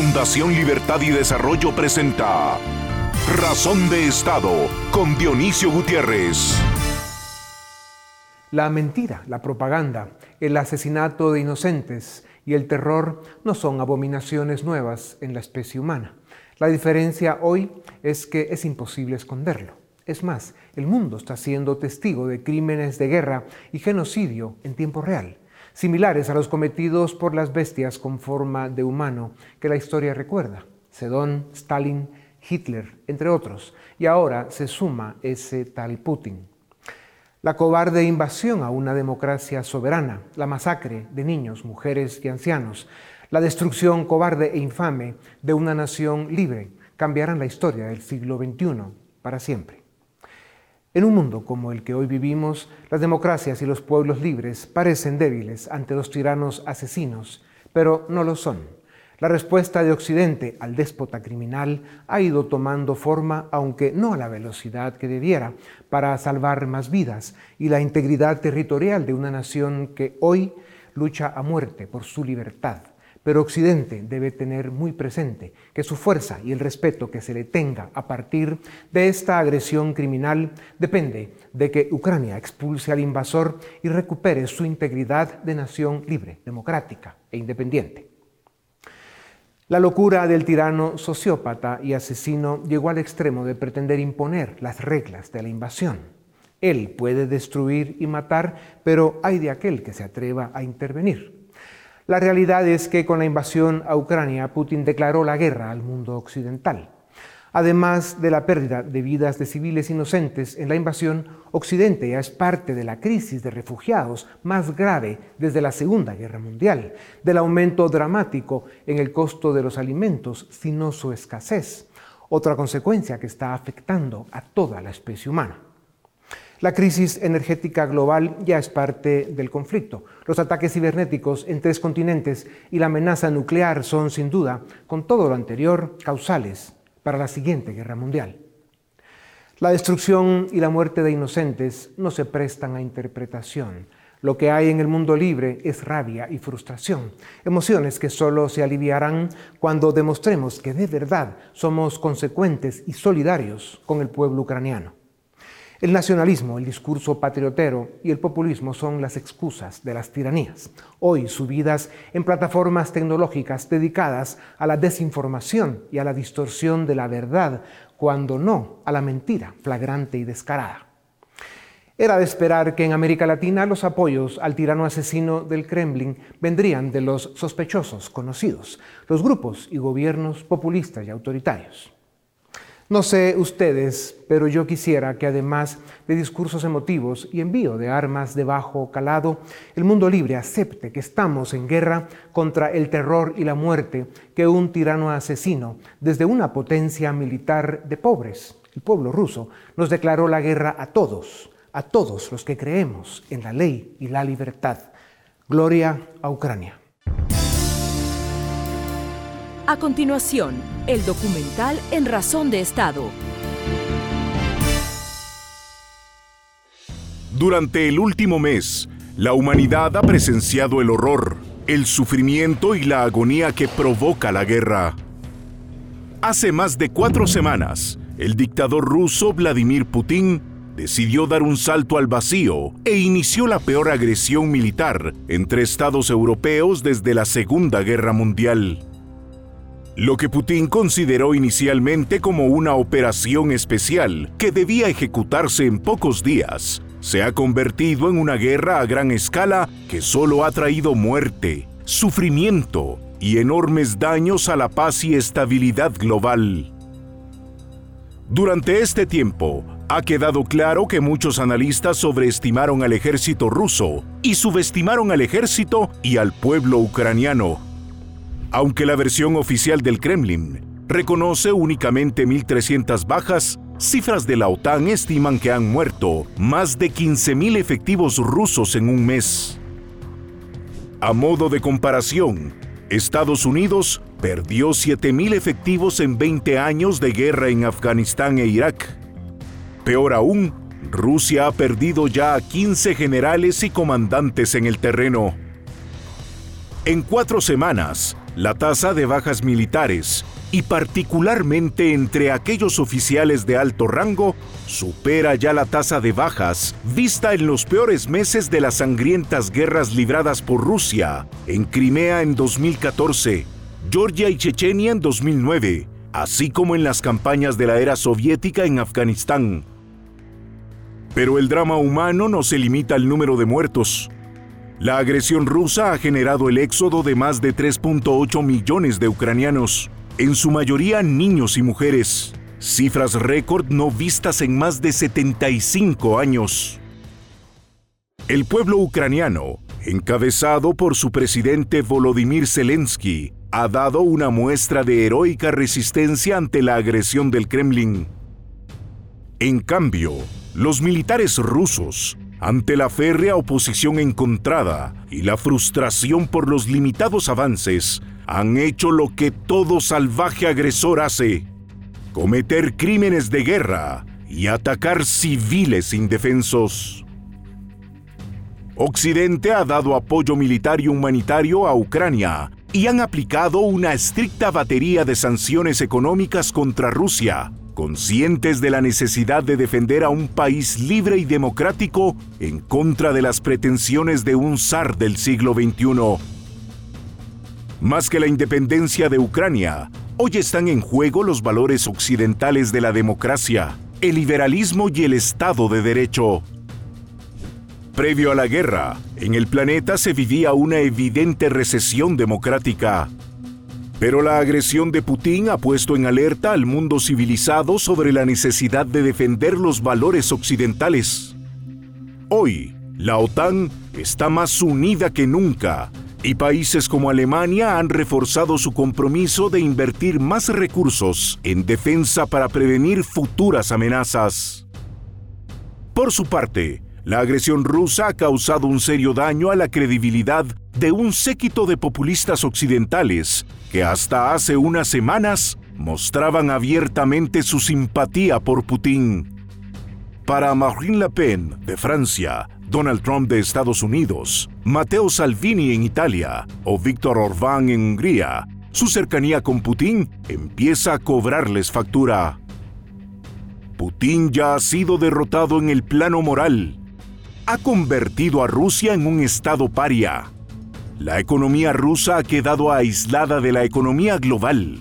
Fundación Libertad y Desarrollo presenta Razón de Estado con Dionisio Gutiérrez. La mentira, la propaganda, el asesinato de inocentes y el terror no son abominaciones nuevas en la especie humana. La diferencia hoy es que es imposible esconderlo. Es más, el mundo está siendo testigo de crímenes de guerra y genocidio en tiempo real similares a los cometidos por las bestias con forma de humano que la historia recuerda, Sedón, Stalin, Hitler, entre otros, y ahora se suma ese tal Putin. La cobarde invasión a una democracia soberana, la masacre de niños, mujeres y ancianos, la destrucción cobarde e infame de una nación libre cambiarán la historia del siglo XXI para siempre. En un mundo como el que hoy vivimos, las democracias y los pueblos libres parecen débiles ante los tiranos asesinos, pero no lo son. La respuesta de Occidente al déspota criminal ha ido tomando forma, aunque no a la velocidad que debiera, para salvar más vidas y la integridad territorial de una nación que hoy lucha a muerte por su libertad pero Occidente debe tener muy presente que su fuerza y el respeto que se le tenga a partir de esta agresión criminal depende de que Ucrania expulse al invasor y recupere su integridad de nación libre, democrática e independiente. La locura del tirano sociópata y asesino llegó al extremo de pretender imponer las reglas de la invasión. Él puede destruir y matar, pero hay de aquel que se atreva a intervenir. La realidad es que con la invasión a Ucrania, Putin declaró la guerra al mundo occidental. Además de la pérdida de vidas de civiles inocentes en la invasión, Occidente ya es parte de la crisis de refugiados más grave desde la Segunda Guerra Mundial, del aumento dramático en el costo de los alimentos, sino su escasez, otra consecuencia que está afectando a toda la especie humana. La crisis energética global ya es parte del conflicto. Los ataques cibernéticos en tres continentes y la amenaza nuclear son, sin duda, con todo lo anterior, causales para la siguiente guerra mundial. La destrucción y la muerte de inocentes no se prestan a interpretación. Lo que hay en el mundo libre es rabia y frustración, emociones que solo se aliviarán cuando demostremos que de verdad somos consecuentes y solidarios con el pueblo ucraniano. El nacionalismo, el discurso patriotero y el populismo son las excusas de las tiranías, hoy subidas en plataformas tecnológicas dedicadas a la desinformación y a la distorsión de la verdad, cuando no a la mentira flagrante y descarada. Era de esperar que en América Latina los apoyos al tirano asesino del Kremlin vendrían de los sospechosos conocidos, los grupos y gobiernos populistas y autoritarios. No sé ustedes, pero yo quisiera que además de discursos emotivos y envío de armas de bajo calado, el mundo libre acepte que estamos en guerra contra el terror y la muerte que un tirano asesino, desde una potencia militar de pobres, el pueblo ruso, nos declaró la guerra a todos, a todos los que creemos en la ley y la libertad. Gloria a Ucrania. A continuación, el documental En Razón de Estado. Durante el último mes, la humanidad ha presenciado el horror, el sufrimiento y la agonía que provoca la guerra. Hace más de cuatro semanas, el dictador ruso Vladimir Putin decidió dar un salto al vacío e inició la peor agresión militar entre estados europeos desde la Segunda Guerra Mundial. Lo que Putin consideró inicialmente como una operación especial que debía ejecutarse en pocos días, se ha convertido en una guerra a gran escala que solo ha traído muerte, sufrimiento y enormes daños a la paz y estabilidad global. Durante este tiempo, ha quedado claro que muchos analistas sobreestimaron al ejército ruso y subestimaron al ejército y al pueblo ucraniano. Aunque la versión oficial del Kremlin reconoce únicamente 1.300 bajas, cifras de la OTAN estiman que han muerto más de 15.000 efectivos rusos en un mes. A modo de comparación, Estados Unidos perdió 7.000 efectivos en 20 años de guerra en Afganistán e Irak. Peor aún, Rusia ha perdido ya a 15 generales y comandantes en el terreno. En cuatro semanas, la tasa de bajas militares, y particularmente entre aquellos oficiales de alto rango, supera ya la tasa de bajas vista en los peores meses de las sangrientas guerras libradas por Rusia en Crimea en 2014, Georgia y Chechenia en 2009, así como en las campañas de la era soviética en Afganistán. Pero el drama humano no se limita al número de muertos. La agresión rusa ha generado el éxodo de más de 3.8 millones de ucranianos, en su mayoría niños y mujeres, cifras récord no vistas en más de 75 años. El pueblo ucraniano, encabezado por su presidente Volodymyr Zelensky, ha dado una muestra de heroica resistencia ante la agresión del Kremlin. En cambio, los militares rusos, ante la férrea oposición encontrada y la frustración por los limitados avances, han hecho lo que todo salvaje agresor hace, cometer crímenes de guerra y atacar civiles indefensos. Occidente ha dado apoyo militar y humanitario a Ucrania y han aplicado una estricta batería de sanciones económicas contra Rusia, conscientes de la necesidad de defender a un país libre y democrático en contra de las pretensiones de un zar del siglo XXI. Más que la independencia de Ucrania, hoy están en juego los valores occidentales de la democracia, el liberalismo y el Estado de Derecho. Previo a la guerra, en el planeta se vivía una evidente recesión democrática. Pero la agresión de Putin ha puesto en alerta al mundo civilizado sobre la necesidad de defender los valores occidentales. Hoy, la OTAN está más unida que nunca y países como Alemania han reforzado su compromiso de invertir más recursos en defensa para prevenir futuras amenazas. Por su parte, la agresión rusa ha causado un serio daño a la credibilidad de un séquito de populistas occidentales que hasta hace unas semanas mostraban abiertamente su simpatía por Putin. Para Marine Le Pen de Francia, Donald Trump de Estados Unidos, Matteo Salvini en Italia o Víctor Orbán en Hungría, su cercanía con Putin empieza a cobrarles factura. Putin ya ha sido derrotado en el plano moral ha convertido a Rusia en un estado paria. La economía rusa ha quedado aislada de la economía global.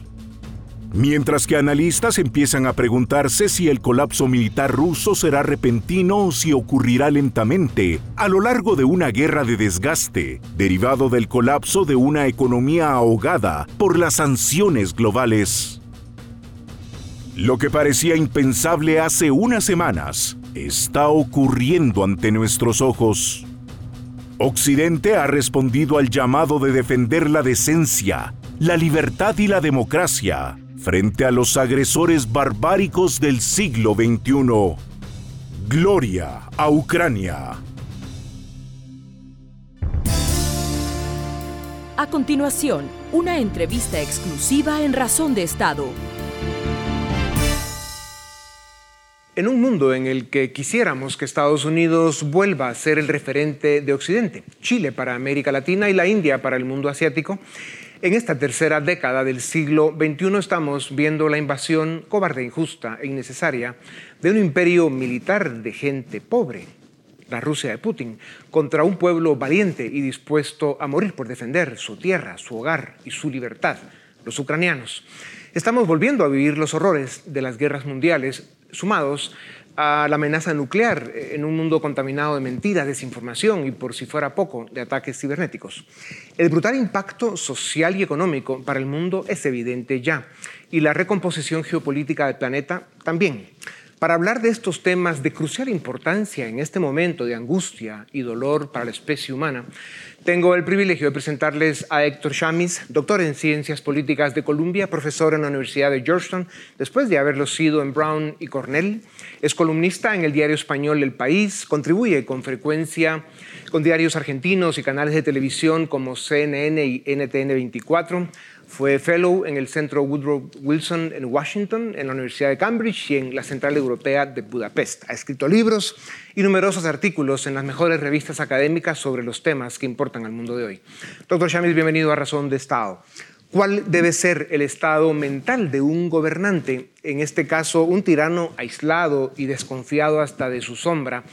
Mientras que analistas empiezan a preguntarse si el colapso militar ruso será repentino o si ocurrirá lentamente a lo largo de una guerra de desgaste, derivado del colapso de una economía ahogada por las sanciones globales. Lo que parecía impensable hace unas semanas está ocurriendo ante nuestros ojos. Occidente ha respondido al llamado de defender la decencia, la libertad y la democracia frente a los agresores barbáricos del siglo XXI. Gloria a Ucrania. A continuación, una entrevista exclusiva en Razón de Estado en un mundo en el que quisiéramos que Estados Unidos vuelva a ser el referente de Occidente, Chile para América Latina y la India para el mundo asiático, en esta tercera década del siglo XXI estamos viendo la invasión cobarde, injusta e innecesaria de un imperio militar de gente pobre, la Rusia de Putin, contra un pueblo valiente y dispuesto a morir por defender su tierra, su hogar y su libertad, los ucranianos. Estamos volviendo a vivir los horrores de las guerras mundiales sumados a la amenaza nuclear en un mundo contaminado de mentiras, desinformación y, por si fuera poco, de ataques cibernéticos. El brutal impacto social y económico para el mundo es evidente ya, y la recomposición geopolítica del planeta también. Para hablar de estos temas de crucial importancia en este momento de angustia y dolor para la especie humana, tengo el privilegio de presentarles a Héctor Chamis, doctor en Ciencias Políticas de Columbia, profesor en la Universidad de Georgetown, después de haberlo sido en Brown y Cornell. Es columnista en el diario español El País, contribuye con frecuencia con diarios argentinos y canales de televisión como CNN y NTN 24 fue fellow en el Centro Woodrow Wilson en Washington, en la Universidad de Cambridge y en la Central Europea de Budapest. Ha escrito libros y numerosos artículos en las mejores revistas académicas sobre los temas que importan al mundo de hoy. Doctor Chamis, bienvenido a Razón de Estado. ¿Cuál debe ser el estado mental de un gobernante, en este caso un tirano aislado y desconfiado hasta de su sombra,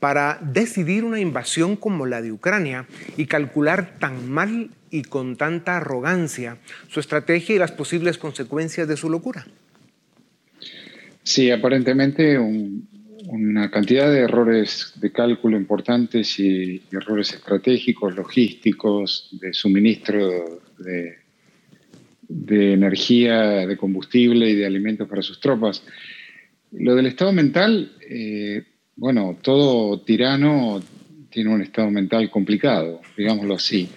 para decidir una invasión como la de Ucrania y calcular tan mal y con tanta arrogancia su estrategia y las posibles consecuencias de su locura? Sí, aparentemente una cantidad de errores de cálculo importantes y, errores estratégicos, logísticos, de suministro de, energía, de combustible y de alimentos para sus tropas. Lo del estado mental, eh, bueno, todo tirano tiene un estado mental complicado, digámoslo así.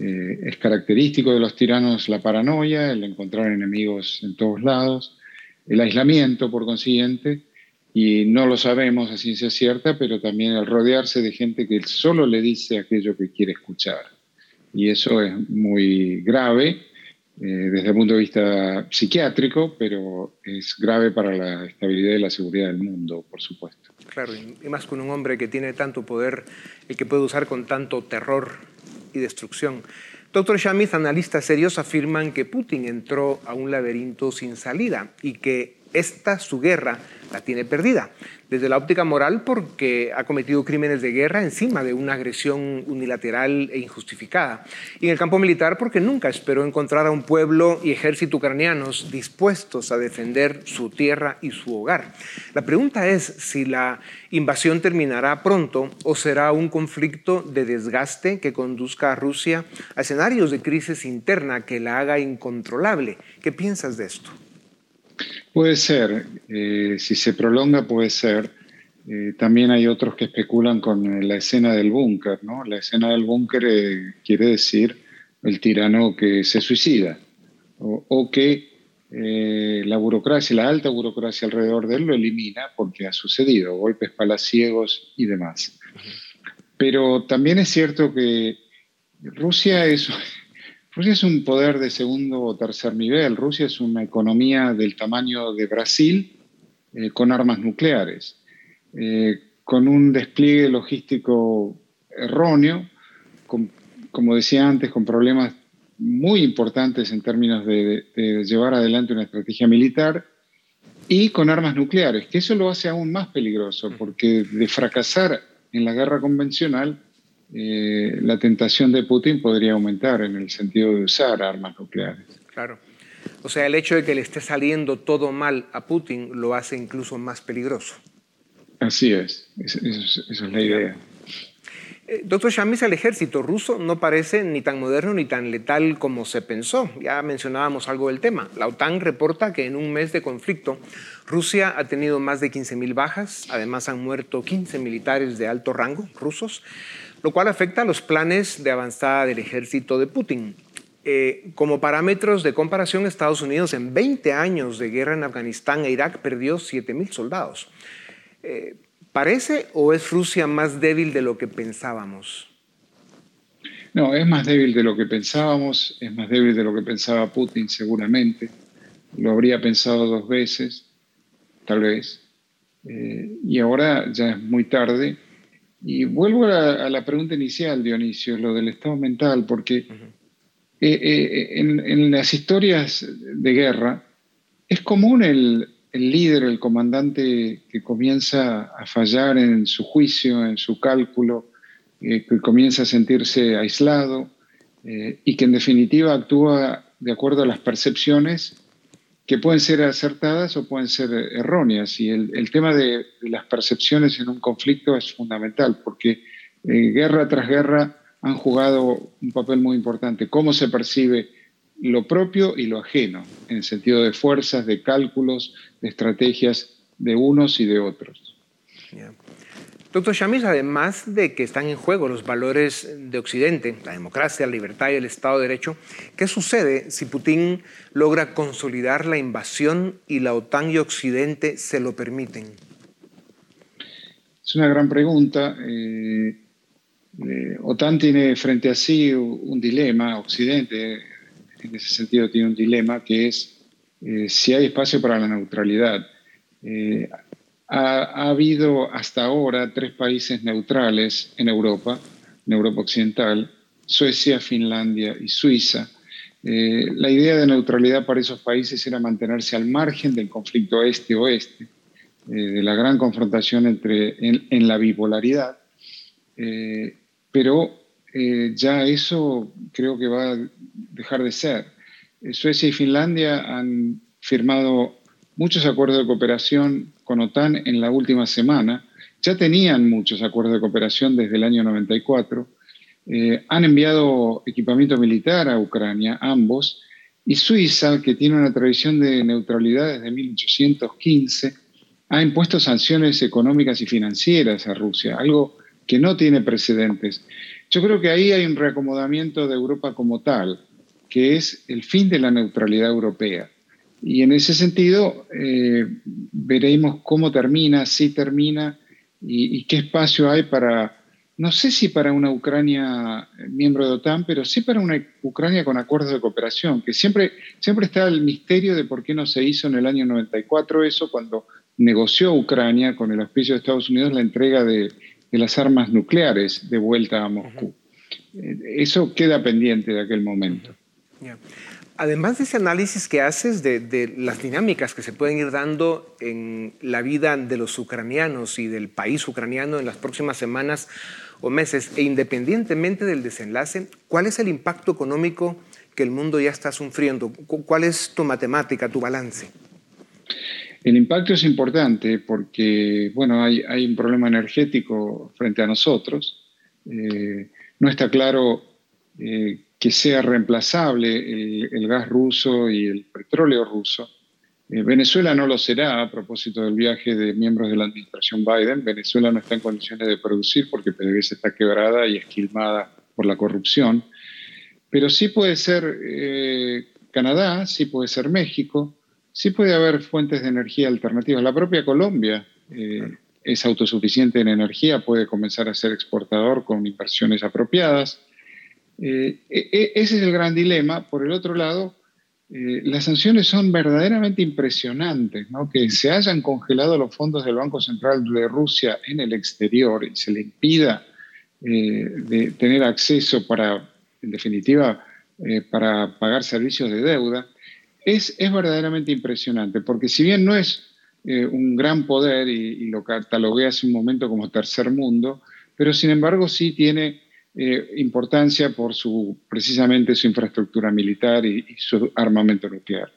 Eh, es característico de los tiranos la paranoia, el encontrar enemigos en todos lados el aislamiento, por consiguiente, y no lo sabemos a ciencia cierta, pero también el rodearse de gente que solo le dice aquello que quiere escuchar. Y eso es muy grave eh, desde el punto de vista psiquiátrico, pero es grave para la estabilidad y la seguridad del mundo, por supuesto. Claro, y más con un hombre que tiene tanto poder y que puede usar con tanto terror y destrucción. Doctor Shamith, analistas serios afirman que Putin entró a un laberinto sin salida y que esta su guerra la tiene perdida desde la óptica moral porque ha cometido crímenes de guerra encima de una agresión unilateral e injustificada. Y en el campo militar porque nunca esperó encontrar a un pueblo y ejército ucranianos dispuestos a defender su tierra y su hogar. La pregunta es si la invasión terminará pronto o será un conflicto de desgaste que conduzca a Rusia a escenarios de crisis interna que la haga incontrolable. ¿Qué piensas de esto? Puede ser, eh, si se prolonga puede ser. Eh, también hay otros que especulan con la escena del búnker, ¿no? La escena del búnker eh, quiere decir el tirano que se suicida o, que la burocracia, la alta burocracia alrededor de él lo elimina porque ha sucedido, golpes palaciegos y demás. Pero también es cierto que Rusia es, Rusia es un poder de segundo o tercer nivel. Rusia es una economía del tamaño de Brasil eh, con armas nucleares, eh, con un despliegue logístico erróneo, como decía antes, con problemas muy importantes en términos de, de, llevar adelante una estrategia militar y con armas nucleares, que eso lo hace aún más peligroso, porque de fracasar en la guerra convencional, eh, la tentación de Putin podría aumentar en el sentido de usar armas nucleares. Claro. O sea, el hecho de que le esté saliendo todo mal a Putin lo hace incluso más peligroso. Así es, esa es la idea. Eh, doctor Shamis, el ejército ruso no parece ni tan moderno ni tan letal como se pensó. Ya mencionábamos algo del tema. La OTAN reporta que en un mes de conflicto Rusia ha tenido más de 15.000 bajas, además han muerto 15 militares de alto rango rusos lo cual afecta a los planes de avanzada del ejército de Putin. Eh, como parámetros de comparación, Estados Unidos en 20 años de guerra en Afganistán e Irak perdió 7.000 soldados. Eh, ¿Parece o es Rusia más débil de lo que pensábamos? No, es más débil de lo que pensábamos, es más débil de lo que pensaba Putin seguramente. Lo habría pensado dos veces, tal vez. Eh, y ahora ya es muy tarde y vuelvo a la, pregunta inicial, Dionisio, lo del estado mental, porque eh, eh, en, las historias de guerra es común el, líder, el comandante que comienza a fallar en su juicio, en su cálculo, eh, que comienza a sentirse aislado y que en definitiva actúa de acuerdo a las percepciones que pueden ser acertadas o pueden ser erróneas. Y el, tema de, las percepciones en un conflicto es fundamental, porque eh, guerra tras guerra han jugado un papel muy importante. Cómo se percibe lo propio y lo ajeno, en el sentido de fuerzas, de cálculos, de estrategias de unos y de otros. Doctor Shamis, además de que están en juego los valores de Occidente, la democracia, la libertad y el Estado de Derecho, ¿qué sucede si Putin logra consolidar la invasión y la OTAN y Occidente se lo permiten? Es una gran pregunta. Eh, eh, OTAN tiene frente a sí un dilema, Occidente en ese sentido tiene un dilema que es eh, si hay espacio para la neutralidad. Ha, habido hasta ahora tres países neutrales en Europa, en Europa Occidental, Suecia, Finlandia y Suiza, Eh, la idea de neutralidad para esos países era mantenerse al margen del conflicto este-oeste, eh, de la gran confrontación entre, en, la bipolaridad, eh, pero ya eso creo que va a dejar de ser. Suecia y Finlandia han firmado muchos acuerdos de cooperación con OTAN en la última semana, ya tenían muchos acuerdos de cooperación desde el año 94, eh, han enviado equipamiento militar a Ucrania, ambos, y Suiza, que tiene una tradición de neutralidad desde 1815, ha impuesto sanciones económicas y financieras a Rusia, algo que no tiene precedentes. Yo creo que ahí hay un reacomodamiento de Europa como tal, que es el fin de la neutralidad europea. Y en ese sentido, eh, veremos cómo termina, si termina, y qué espacio hay para no sé si para una Ucrania eh, miembro de OTAN, pero sí para una Ucrania con acuerdos de cooperación, que siempre, siempre está el misterio de por qué no se hizo en el año 94 eso cuando negoció Ucrania con el auspicio de Estados Unidos la entrega de, las armas nucleares de vuelta a Moscú. Eh, eso queda pendiente de aquel momento. Además de ese análisis que haces de, las dinámicas que se pueden ir dando en la vida de los ucranianos y del país ucraniano en las próximas semanas, o meses, e independientemente del desenlace, ¿cuál es el impacto económico que el mundo ya está sufriendo? ¿Cuál es tu matemática, tu balance? El impacto es importante porque, bueno, hay, un problema energético frente a nosotros. Eh, no está claro eh, que sea reemplazable el, gas ruso y el petróleo ruso. Eh, Venezuela no lo será a propósito del viaje de miembros de la administración Biden. Venezuela no está en condiciones de producir porque PDVSA está quebrada y esquilmada por la corrupción. Pero sí puede ser eh, Canadá, sí puede ser México, sí puede haber fuentes de energía alternativas. La propia Colombia eh, es autosuficiente en energía, puede comenzar a ser exportador con inversiones apropiadas. E, e, ese es el gran dilema. Por el otro lado, eh, las sanciones son verdaderamente impresionantes, que se hayan congelado los fondos del Banco Central de Rusia en el exterior y se le impida eh, de tener acceso para, en definitiva, eh, para pagar servicios de deuda, es, es, verdaderamente impresionante, porque si bien no es un gran poder y, y lo catalogué hace un momento como tercer mundo, pero sin embargo sí tiene eh, importancia por su, precisamente su infraestructura militar y, su armamento nuclear.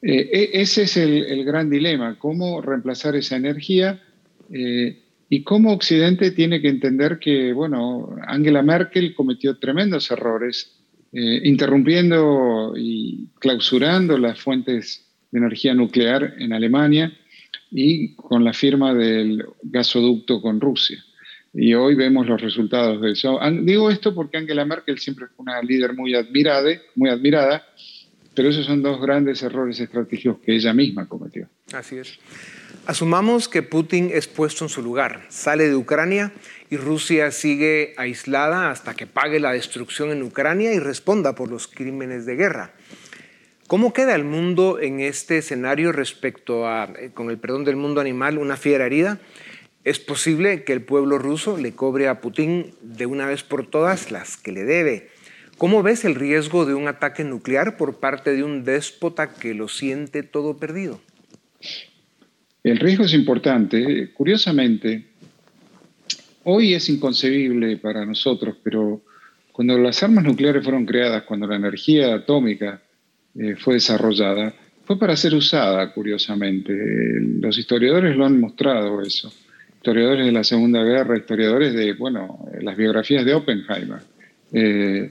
Eh, e, ese es el, gran dilema, cómo reemplazar esa energía eh, y cómo Occidente tiene que entender que, bueno, Angela Merkel cometió tremendos errores interrumpiendo y clausurando las fuentes de energía nuclear en Alemania y con la firma del gasoducto con Rusia y hoy vemos los resultados de eso. Digo esto porque Angela Merkel siempre fue una líder muy admirada, muy admirada, pero esos son dos grandes errores estratégicos que ella misma cometió. Así es. Asumamos que Putin es puesto en su lugar, sale de Ucrania y Rusia sigue aislada hasta que pague la destrucción en Ucrania y responda por los crímenes de guerra. ¿Cómo queda el mundo en este escenario respecto a, eh, con el perdón del mundo animal, una fiera herida? Es posible que el pueblo ruso le cobre a Putin de una vez por todas las que le debe. ¿Cómo ves el riesgo de un ataque nuclear por parte de un déspota que lo siente todo perdido? El riesgo es importante. Curiosamente, hoy es inconcebible para nosotros, pero cuando las armas nucleares fueron creadas, cuando la energía atómica eh, fue desarrollada, fue para ser usada, curiosamente. Los historiadores lo han mostrado eso historiadores de la Segunda Guerra, historiadores de, bueno, las biografías de Oppenheimer, eh,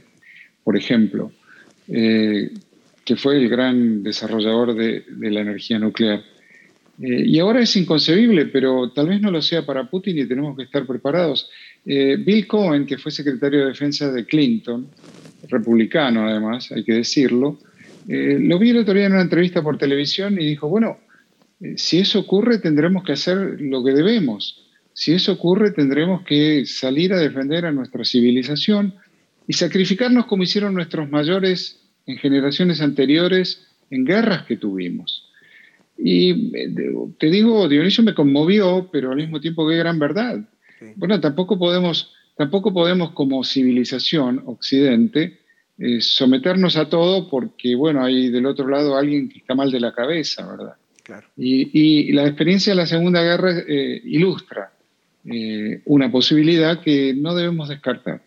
por ejemplo, eh, que fue el gran desarrollador de, la energía nuclear. Eh, y ahora es inconcebible, pero tal vez no lo sea para Putin y tenemos que estar preparados. Bill Cohen, que fue secretario de Defensa de Clinton, republicano además, hay que decirlo, lo vi el otro día en una entrevista por televisión y dijo, bueno, si eso ocurre tendremos que hacer lo que debemos. Si eso ocurre, tendremos que salir a defender a nuestra civilización y sacrificarnos como hicieron nuestros mayores en generaciones anteriores en guerras que tuvimos. Y eh, te digo, Dionisio me conmovió, pero al mismo tiempo qué gran verdad. Bueno, tampoco podemos, tampoco podemos como civilización occidente eh, someternos a todo porque, bueno, hay del otro lado alguien que está mal de la cabeza, ¿verdad? Claro. Y, la experiencia de la Segunda Guerra eh, ilustra una posibilidad que no debemos descartar.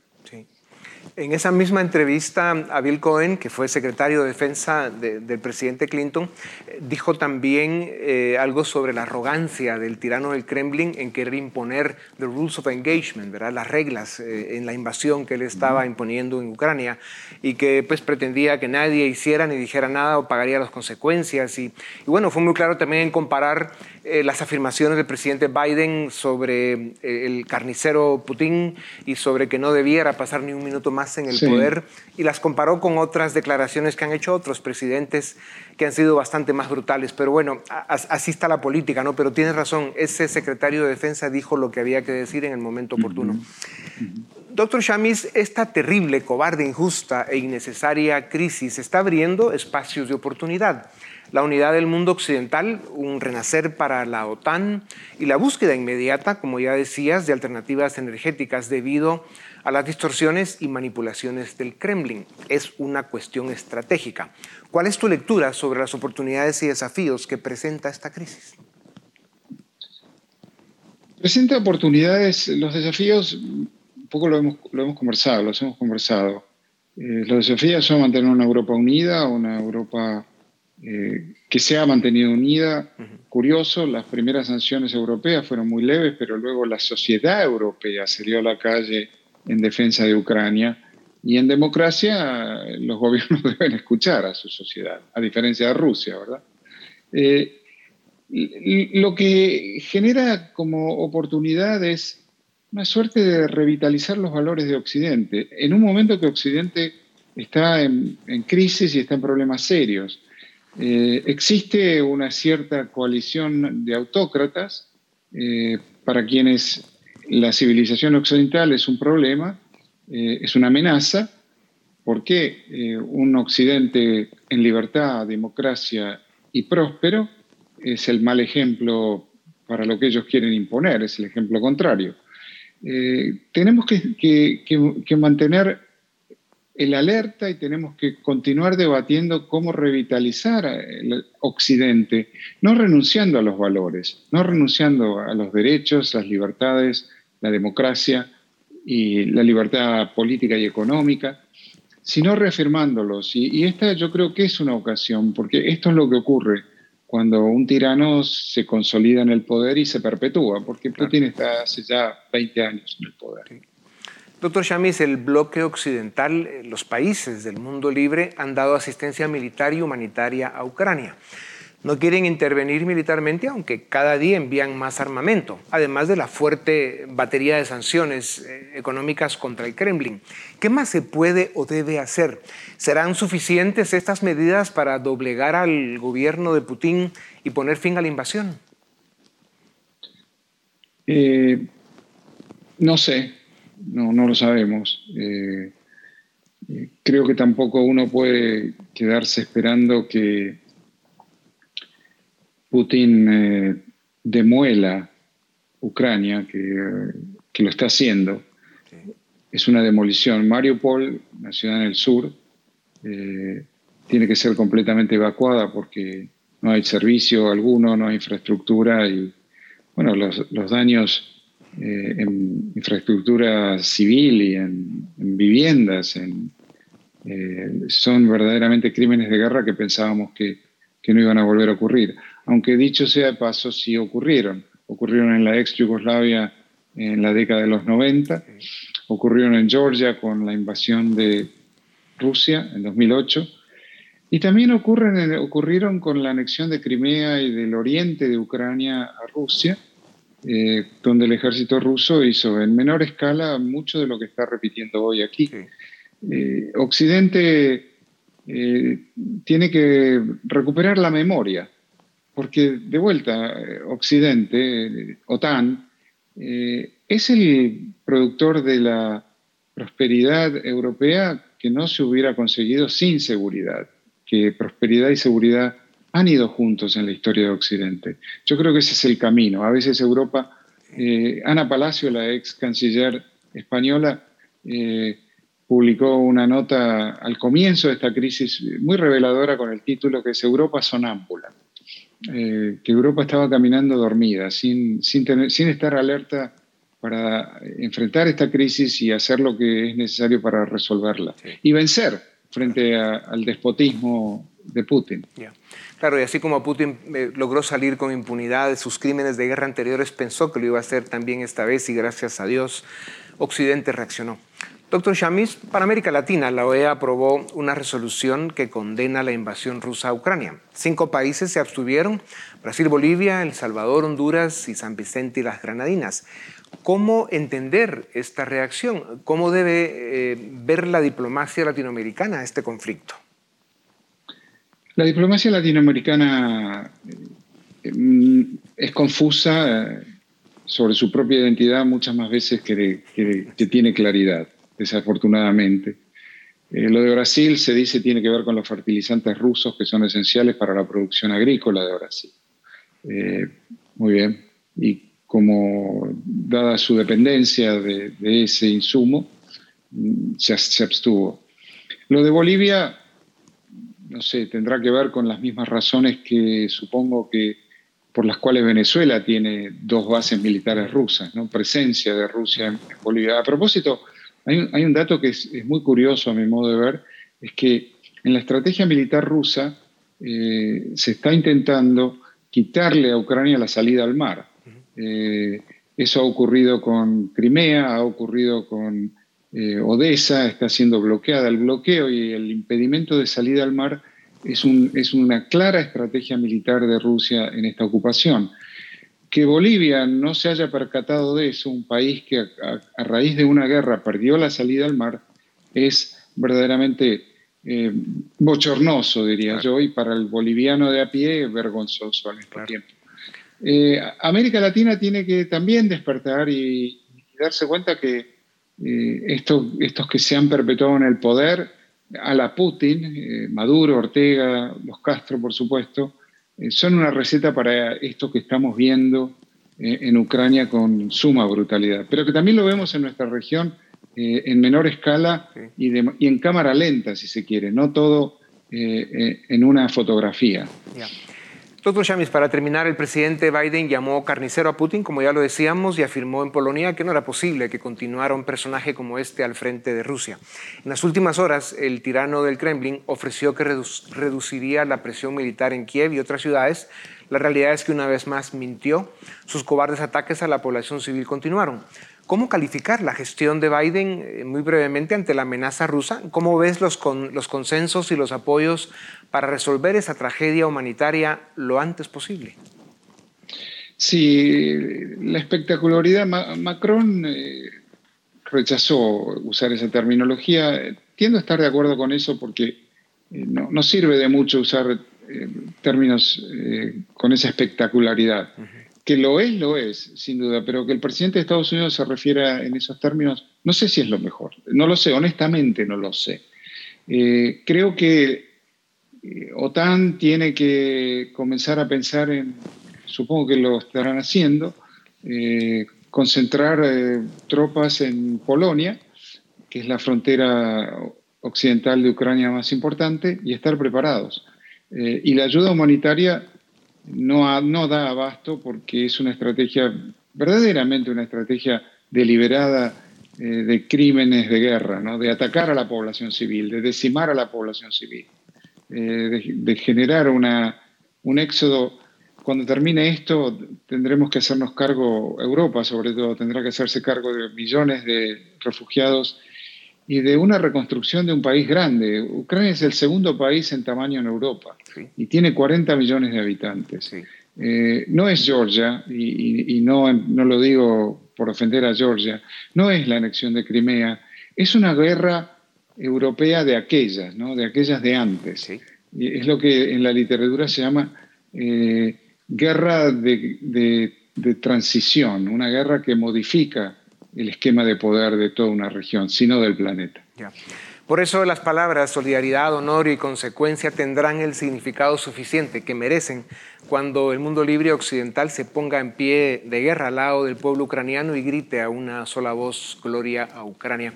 En esa misma entrevista a Bill Cohen, que fue secretario de defensa del presidente Clinton, eh, dijo también eh, algo sobre la arrogancia del tirano del Kremlin en querer imponer the rules of engagement, ¿verdad? las reglas eh, en la invasión que él estaba imponiendo en Ucrania y que pues pretendía que nadie hiciera ni dijera nada o pagaría las consecuencias. Y, y bueno, fue muy claro también en comparar eh, las afirmaciones del presidente Biden sobre eh, el carnicero Putin y sobre que no debiera pasar ni un minuto más en el poder y las comparó con otras declaraciones que han hecho otros presidentes que han sido bastante más brutales. Pero bueno, así está la política, ¿no? Pero tienes razón, ese secretario de defensa dijo lo que había que decir en el momento oportuno. Doctor Shamis, esta terrible, cobarde, injusta e innecesaria crisis está abriendo espacios de oportunidad la unidad del mundo occidental, un renacer para la OTAN y la búsqueda inmediata, como ya decías, de alternativas energéticas debido a las distorsiones y manipulaciones del Kremlin. Es una cuestión estratégica. ¿Cuál es tu lectura sobre las oportunidades y desafíos que presenta esta crisis? Presenta oportunidades, los desafíos, poco lo hemos, conversado, los hemos conversado. Eh, los desafíos son mantener una Europa unida, una Europa eh, que se ha mantenido unida. Curioso, las primeras sanciones europeas fueron muy leves, pero luego la sociedad europea salió a la calle en defensa de Ucrania. Y en democracia los gobiernos deben escuchar a su sociedad, a diferencia de Rusia, ¿verdad? Eh, lo que genera como oportunidad es una suerte de revitalizar los valores de Occidente, en un momento que Occidente está en crisis y está en problemas serios. Eh, existe una cierta coalición de autócratas eh, para quienes la civilización occidental es un problema, eh, es una amenaza, porque un occidente en libertad, democracia y próspero es el mal ejemplo para lo que ellos quieren imponer, es el ejemplo contrario. tenemos que mantener el alerta y tenemos que continuar debatiendo cómo revitalizar el Occidente, no renunciando a los valores, no renunciando a los derechos, las libertades, la democracia y la libertad política y económica, sino reafirmándolos. Y, esta yo creo que es una ocasión, porque esto es lo que ocurre cuando un tirano se consolida en el poder y se perpetúa, porque Putin está hace ya 20 años en el poder. Doctor Chamis, el bloque occidental, eh, los países del mundo libre han dado asistencia militar y humanitaria a Ucrania. No quieren intervenir militarmente, aunque cada día envían más armamento, además de la fuerte batería de sanciones eh, económicas contra el Kremlin. ¿Qué más se puede o debe hacer? ¿Serán suficientes estas medidas para doblegar al gobierno de Putin y poner fin a la invasión? Eh, no sé, no, no lo sabemos. Eh, eh, creo que tampoco uno puede quedarse esperando que Putin eh, demuela Ucrania, que, lo está haciendo. Es una demolición. Mariupol, una ciudad en el sur, tiene que ser completamente evacuada porque no hay servicio alguno, no hay infraestructura y bueno, los, los daños eh, en infraestructura civil y en, viviendas, eh, son verdaderamente crímenes de guerra que pensábamos que, que, no iban a volver a ocurrir. Aunque dicho sea de paso, sí ocurrieron. Ocurrieron en la ex Yugoslavia en la década de los 90, ocurrieron en Georgia con la invasión de Rusia en 2008. Y también ocurren, ocurrieron con la anexión de Crimea y del oriente de Ucrania a Rusia eh, donde el ejército ruso hizo en menor escala mucho de lo que está repitiendo hoy aquí. Eh, Occidente eh, tiene que recuperar la memoria, porque de vuelta, Occidente, OTAN, es el productor de la prosperidad europea que no se hubiera conseguido sin seguridad, que prosperidad y seguridad han ido juntos en la historia de Occidente. Yo creo que ese es el camino. A veces Europa, eh, Ana Palacio, la ex canciller española, eh, publicó una nota al comienzo de esta crisis muy reveladora con el título que es Europa sonámbula, eh, que Europa estaba caminando dormida, sin, sin, sin estar alerta para enfrentar esta crisis y hacer lo que es necesario para resolverla y vencer frente al despotismo de Putin. Claro, y así como Putin eh, logró salir con impunidad de sus crímenes de guerra anteriores, pensó que lo iba a hacer también esta vez y gracias a Dios Occidente reaccionó. Doctor Shamis, para América Latina, la OEA aprobó una resolución que condena la invasión rusa a Ucrania. Cinco países se abstuvieron, Brasil, Bolivia, El Salvador, Honduras y San Vicente y las Granadinas. ¿Cómo entender esta reacción? ¿Cómo debe eh, ver la diplomacia latinoamericana este conflicto? La diplomacia latinoamericana eh, es confusa eh, sobre su propia identidad muchas más veces que, tiene claridad, desafortunadamente. lo de Brasil se dice tiene que ver con los fertilizantes rusos que son esenciales para la producción agrícola de Brasil. muy bien. ¿Y como dada su dependencia de, ese insumo, se, se, abstuvo. Lo de Bolivia, no sé, tendrá que ver con las mismas razones que supongo que por las cuales Venezuela tiene dos bases militares rusas, ¿no? presencia de Rusia en, Bolivia. A propósito, hay un, hay un dato que es, muy curioso a mi modo de ver, es que en la estrategia militar rusa eh, se está intentando quitarle a Ucrania la salida al mar. Eh, eso ha ocurrido con Crimea, ha ocurrido con eh, Odessa, está siendo bloqueada. El bloqueo y el impedimento de salida al mar es, una clara estrategia militar de Rusia en esta ocupación. Que Bolivia no se haya percatado de eso, un país que a, raíz de una guerra perdió la salida al mar, es verdaderamente eh, bochornoso, diría yo, y para el boliviano de a pie vergonzoso al mismo tiempo. Eh, América Latina tiene que también despertar y, darse cuenta que eh, estos, que se han perpetuado en el poder, a la Putin, eh, Maduro, Ortega, los Castro, por supuesto, son una receta para esto que estamos viendo en Ucrania con suma brutalidad, pero que también lo vemos en nuestra región en menor escala y, en cámara lenta, si se quiere, no todo en una fotografía. Doctor Shamis, para terminar, el presidente Biden llamó carnicero a Putin, como ya lo decíamos, y afirmó en Polonia que no era posible que continuara un personaje como este al frente de Rusia. En las últimas horas, el tirano del Kremlin ofreció que reduciría la presión militar en Kiev y otras ciudades. La realidad es que una vez más mintió. Sus cobardes ataques a la población civil continuaron. ¿Cómo calificar la gestión de Biden eh, muy brevemente ante la amenaza rusa? ¿Cómo ves los, los consensos y los apoyos para resolver esa tragedia humanitaria lo antes posible? Sí, la espectacularidad. Macron eh, rechazó usar esa terminología. Tiendo a estar de acuerdo con eso porque eh, no, sirve de mucho usar términos con esa espectacularidad. Que lo es, lo es, sin duda, pero que el presidente de Estados Unidos se refiera en esos términos, no sé si es lo mejor. No lo sé, honestamente no lo sé. Eh, creo que eh, OTAN tiene que comenzar a pensar en, supongo que lo estarán haciendo, eh, concentrar tropas en Polonia, que es la frontera occidental de Ucrania más importante, y estar preparados. y la ayuda humanitaria no, no da abasto porque es una estrategia, verdaderamente una estrategia deliberada eh, de crímenes de guerra, ¿no? de atacar a la población civil, de decimar a la población civil, eh, de, generar una, un éxodo. Cuando termine esto, tendremos que hacernos cargo, Europa sobre todo, tendrá que hacerse cargo de millones de refugiados y de una reconstrucción de un país grande. Ucrania es el segundo país en tamaño en Europa y tiene 40 millones de habitantes. Eh, no es Georgia, y, no, no, lo digo por ofender a Georgia, no es la anexión de Crimea, es una guerra europea de aquellas, ¿no? de aquellas de antes. Es lo que en la literatura se llama eh, guerra de, de transición, una guerra que modifica el esquema de poder de toda una región, sino del planeta. Por eso las palabras solidaridad, honor y consecuencia tendrán el significado suficiente que merecen cuando el mundo libre occidental se ponga en pie de guerra al lado del pueblo ucraniano y grite a una sola voz gloria a Ucrania.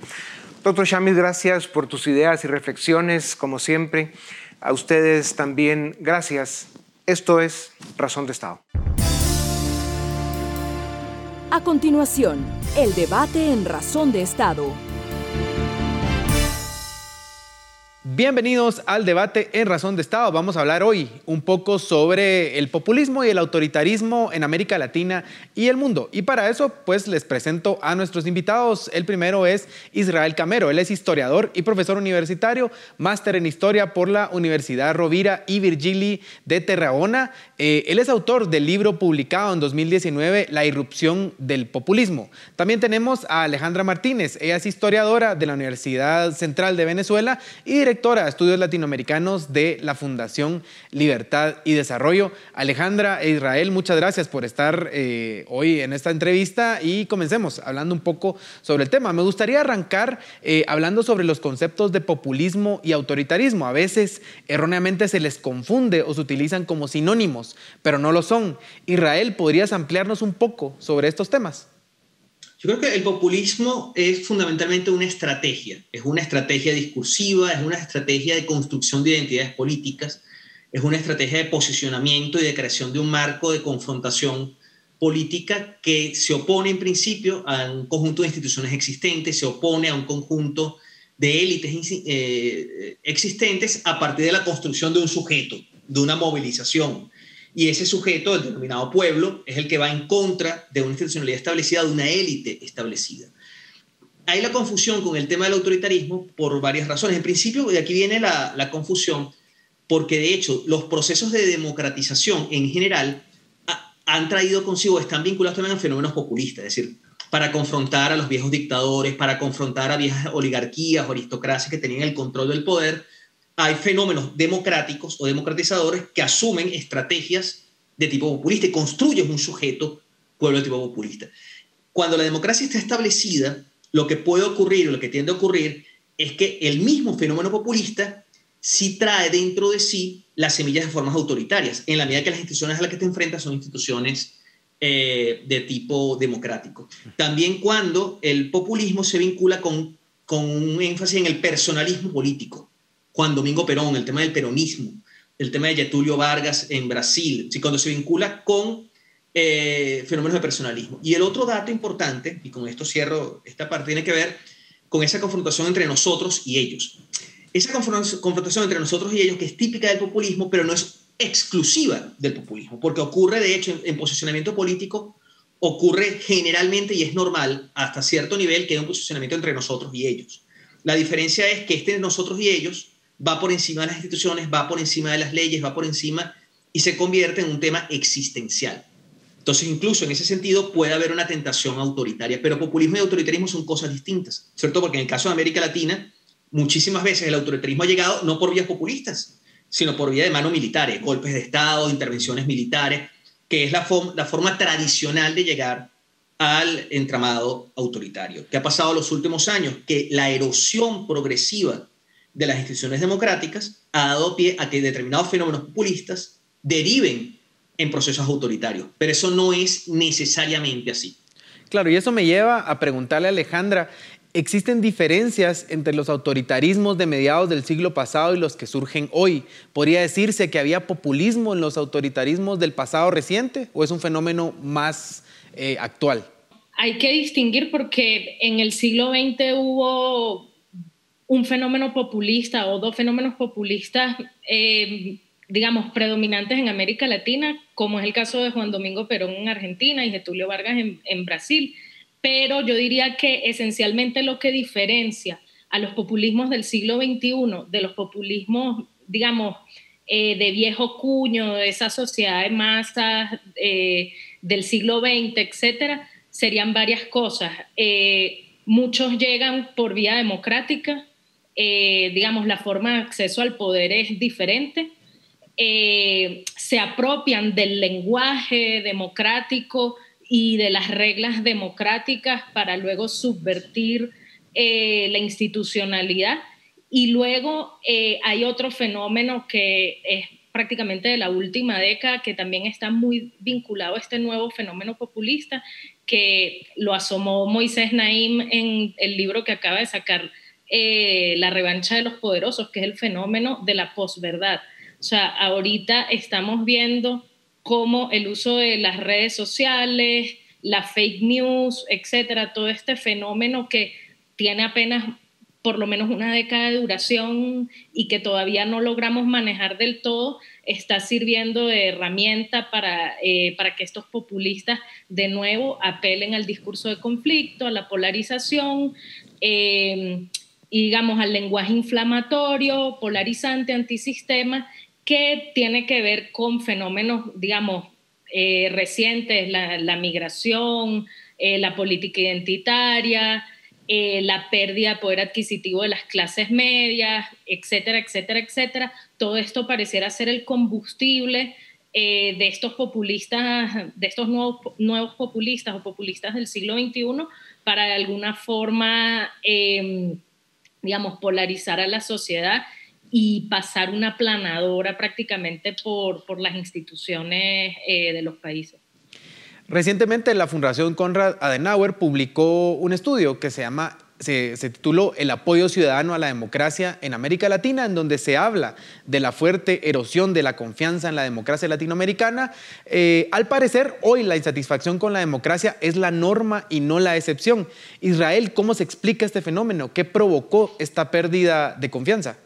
Doctor Shamil, gracias por tus ideas y reflexiones, como siempre. A ustedes también, gracias. Esto es Razón de Estado. A continuación, el debate en Razón de Estado. Bienvenidos al debate en Razón de Estado. Vamos a hablar hoy un poco sobre el populismo y el autoritarismo en América Latina y el mundo. Y para eso, pues les presento a nuestros invitados. El primero es Israel Camero. Él es historiador y profesor universitario, máster en historia por la Universidad Rovira y Virgili de Terragona. Eh, él es autor del libro publicado en 2019, La irrupción del populismo. También tenemos a Alejandra Martínez. Ella es historiadora de la Universidad Central de Venezuela y directora de estudios latinoamericanos de la Fundación Libertad y Desarrollo. Alejandra e Israel, muchas gracias por estar eh, hoy en esta entrevista y comencemos hablando un poco sobre el tema. Me gustaría arrancar eh, hablando sobre los conceptos de populismo y autoritarismo. A veces erróneamente se les confunde o se utilizan como sinónimos, pero no lo son. Israel, ¿podrías ampliarnos un poco sobre estos temas? Yo creo que el populismo es fundamentalmente una estrategia, es una estrategia discursiva, es una estrategia de construcción de identidades políticas, es una estrategia de posicionamiento y de creación de un marco de confrontación política que se opone en principio a un conjunto de instituciones existentes, se opone a un conjunto de élites eh, existentes a partir de la construcción de un sujeto, de una movilización, y ese sujeto, el denominado pueblo, es el que va en contra de una institucionalidad establecida, de una élite establecida. Hay la confusión con el tema del autoritarismo por varias razones. En principio, de aquí viene la, confusión, porque de hecho los procesos de democratización en general han traído consigo, están vinculados también a fenómenos populistas, es decir, para confrontar a los viejos dictadores, para confrontar a viejas oligarquías o aristocracias que tenían el control del poder, hay fenómenos democráticos o democratizadores que asumen estrategias de tipo populista y construyen un sujeto pueblo de tipo populista. Cuando la democracia está establecida, lo que puede ocurrir o lo que tiende a ocurrir es que el mismo fenómeno populista sí trae dentro de sí las semillas de formas autoritarias, en la medida que las instituciones a las que te enfrentas son instituciones eh, de tipo democrático. También cuando el populismo se vincula con, con un énfasis en el personalismo político. Juan Domingo Perón, el tema del peronismo, el tema de Getulio Vargas en Brasil, ¿sí? cuando se vincula con eh, fenómenos de personalismo. Y el otro dato importante, y con esto cierro esta parte, tiene que ver con esa confrontación entre nosotros y ellos. Esa confrontación entre nosotros y ellos, que es típica del populismo, pero no es exclusiva del populismo, porque ocurre, de hecho, en, en posicionamiento político, ocurre generalmente y es normal hasta cierto nivel que hay un posicionamiento entre nosotros y ellos. La diferencia es que este nosotros y ellos va por encima de las instituciones, va por encima de las leyes, va por encima y se convierte en un tema existencial. Entonces, incluso en ese sentido puede haber una tentación autoritaria, pero populismo y autoritarismo son cosas distintas, ¿cierto? Porque en el caso de América Latina, muchísimas veces el autoritarismo ha llegado no por vías populistas, sino por vía de mano militares, golpes de Estado, intervenciones militares, que es la, la forma tradicional de llegar al entramado autoritario. ¿Qué ha pasado en los últimos años? Que la erosión progresiva de las instituciones democráticas ha dado pie a que determinados fenómenos populistas deriven en procesos autoritarios, pero eso no es necesariamente así. Claro, y eso me lleva a preguntarle a Alejandra, ¿existen diferencias entre los autoritarismos de mediados del siglo pasado y los que surgen hoy? ¿Podría decirse que había populismo en los autoritarismos del pasado reciente o es un fenómeno más eh, actual? Hay que distinguir porque en el siglo XX hubo un fenómeno populista o dos fenómenos populistas, eh, digamos, predominantes en América Latina, como es el caso de Juan Domingo Perón en Argentina y Getulio Vargas en, Brasil. Pero yo diría que esencialmente lo que diferencia a los populismos del siglo XXI de los populismos, digamos, eh, de viejo cuño, de esa sociedad de masas eh, del siglo XX, etcétera, serían varias cosas. muchos llegan por vía democrática, eh, digamos, la forma de acceso al poder es diferente. Eh, se apropian del lenguaje democrático y de las reglas democráticas para luego subvertir eh, la institucionalidad. Y luego hay otro fenómeno que es prácticamente de la última década, que también está muy vinculado a este nuevo fenómeno populista, que lo asomó Moisés Naim en el libro que acaba de sacar eh, la revancha de los poderosos, que es el fenómeno de la posverdad. O sea, ahorita estamos viendo cómo el uso de las redes sociales, la fake news, etcétera, todo este fenómeno que tiene apenas por lo menos una década de duración y que todavía no logramos manejar del todo, está sirviendo de herramienta para, eh, para que estos populistas de nuevo apelen al discurso de conflicto, a la polarización, eh, y digamos al lenguaje inflamatorio, polarizante, antisistema, que tiene que ver con fenómenos, digamos, eh, recientes, la, migración, la política identitaria, eh, la pérdida de poder adquisitivo de las clases medias, etcétera, etcétera, etcétera. Todo esto pareciera ser el combustible eh, de estos populistas, de estos nuevos, nuevos populistas o populistas del siglo XXI para de alguna forma, em, digamos, polarizar a la sociedad y pasar una planadora prácticamente por, por las instituciones eh, de los países. Recientemente la Fundación Konrad Adenauer publicó un estudio que se llama se, tituló El apoyo ciudadano a la democracia en América Latina, en donde se habla de la fuerte erosión de la confianza en la democracia latinoamericana. Eh, al parecer, hoy la insatisfacción con la democracia es la norma y no la excepción. Israel, ¿cómo se explica este fenómeno? ¿Qué provocó esta pérdida de confianza?